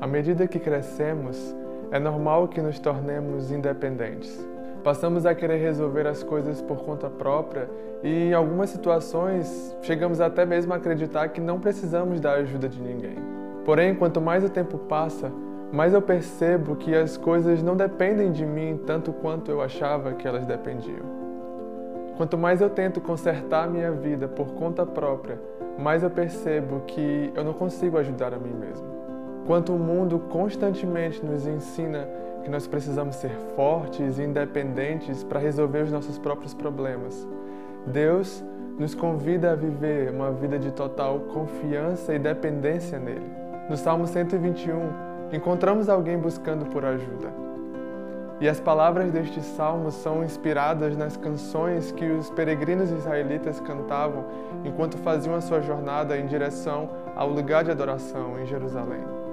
À medida que crescemos, é normal que nos tornemos independentes. Passamos a querer resolver as coisas por conta própria e, em algumas situações, chegamos até mesmo a acreditar que não precisamos da ajuda de ninguém. Porém, quanto mais o tempo passa, mais eu percebo que as coisas não dependem de mim tanto quanto eu achava que elas dependiam. Quanto mais eu tento consertar minha vida por conta própria, mais eu percebo que eu não consigo ajudar a mim mesmo. Enquanto o mundo constantemente nos ensina que nós precisamos ser fortes e independentes para resolver os nossos próprios problemas, Deus nos convida a viver uma vida de total confiança e dependência nele. No Salmo 121, encontramos alguém buscando por ajuda. E as palavras deste salmo são inspiradas nas canções que os peregrinos israelitas cantavam enquanto faziam a sua jornada em direção ao lugar de adoração em Jerusalém.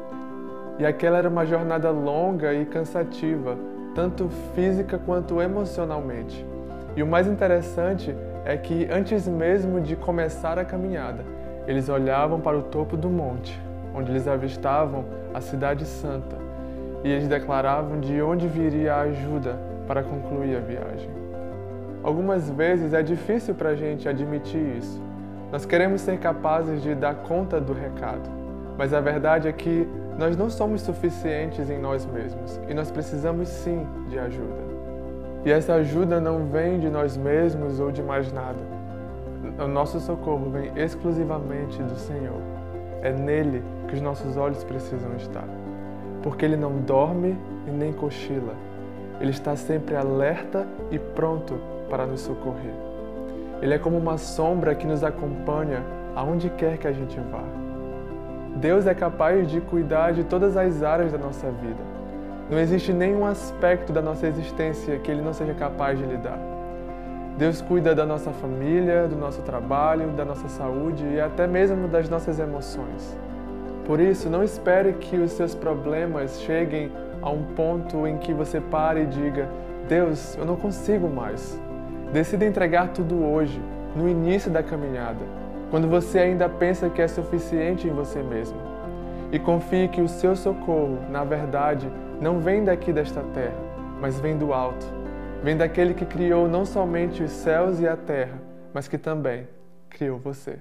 E aquela era uma jornada longa e cansativa, tanto física quanto emocionalmente. E o mais interessante é que antes mesmo de começar a caminhada, eles olhavam para o topo do monte, onde eles avistavam a Cidade Santa, e eles declaravam de onde viria a ajuda para concluir a viagem. Algumas vezes é difícil para a gente admitir isso. Nós queremos ser capazes de dar conta do recado, mas a verdade é que nós não somos suficientes em nós mesmos e nós precisamos sim de ajuda. E essa ajuda não vem de nós mesmos ou de mais nada. O nosso socorro vem exclusivamente do Senhor. É nele que os nossos olhos precisam estar. Porque ele não dorme e nem cochila. Ele está sempre alerta e pronto para nos socorrer. Ele é como uma sombra que nos acompanha aonde quer que a gente vá. Deus é capaz de cuidar de todas as áreas da nossa vida. Não existe nenhum aspecto da nossa existência que Ele não seja capaz de lidar. Deus cuida da nossa família, do nosso trabalho, da nossa saúde e até mesmo das nossas emoções. Por isso, não espere que os seus problemas cheguem a um ponto em que você pare e diga: Deus, eu não consigo mais. Decida entregar tudo hoje, no início da caminhada quando você ainda pensa que é suficiente em você mesmo. E confie que o seu socorro, na verdade, não vem daqui desta terra, mas vem do alto. Vem daquele que criou não somente os céus e a terra, mas que também criou você.